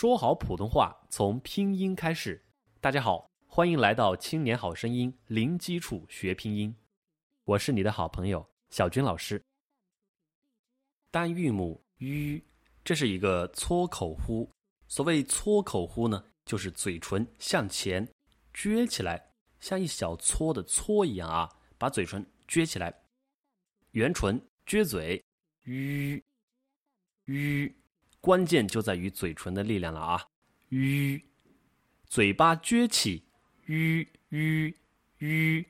说好普通话从拼音开始。大家好，欢迎来到青年好声音零基础学拼音，我是你的好朋友小军老师。单韵母 “ü”，这是一个搓口呼。所谓搓口呼呢，就是嘴唇向前撅起来，像一小撮的撮一样啊，把嘴唇撅起来，圆唇撅嘴，“ü”。吁，关键就在于嘴唇的力量了啊！吁，嘴巴撅起，吁吁吁，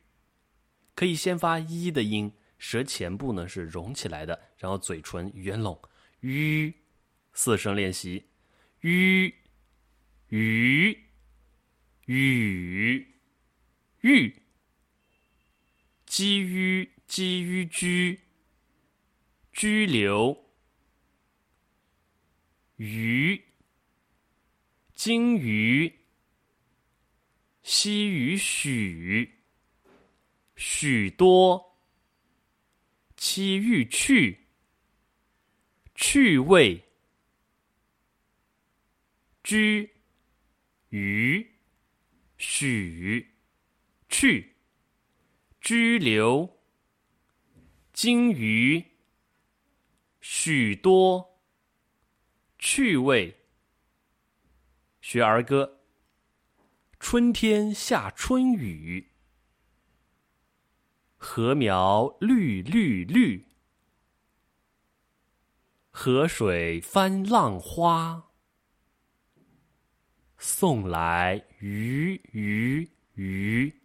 可以先发一的音，舌前部呢是隆起来的，然后嘴唇圆拢，吁，四声练习，吁，雨，雨，玉，积淤，积淤居，拘留。鱼，鲸鱼，西鱼许，许多，七欲去，趣味，居，鱼，许，去，拘留，鲸鱼，许多。趣味，学儿歌。春天下春雨，禾苗绿绿绿，河水翻浪花，送来鱼鱼鱼。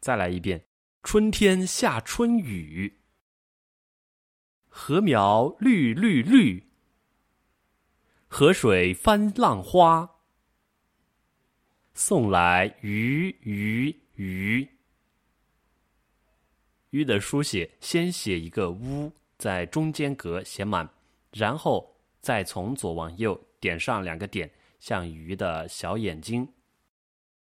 再来一遍，春天下春雨。禾苗绿绿绿，河水翻浪花，送来鱼鱼鱼。鱼的书写，先写一个乌，在中间格写满，然后再从左往右点上两个点，像鱼的小眼睛。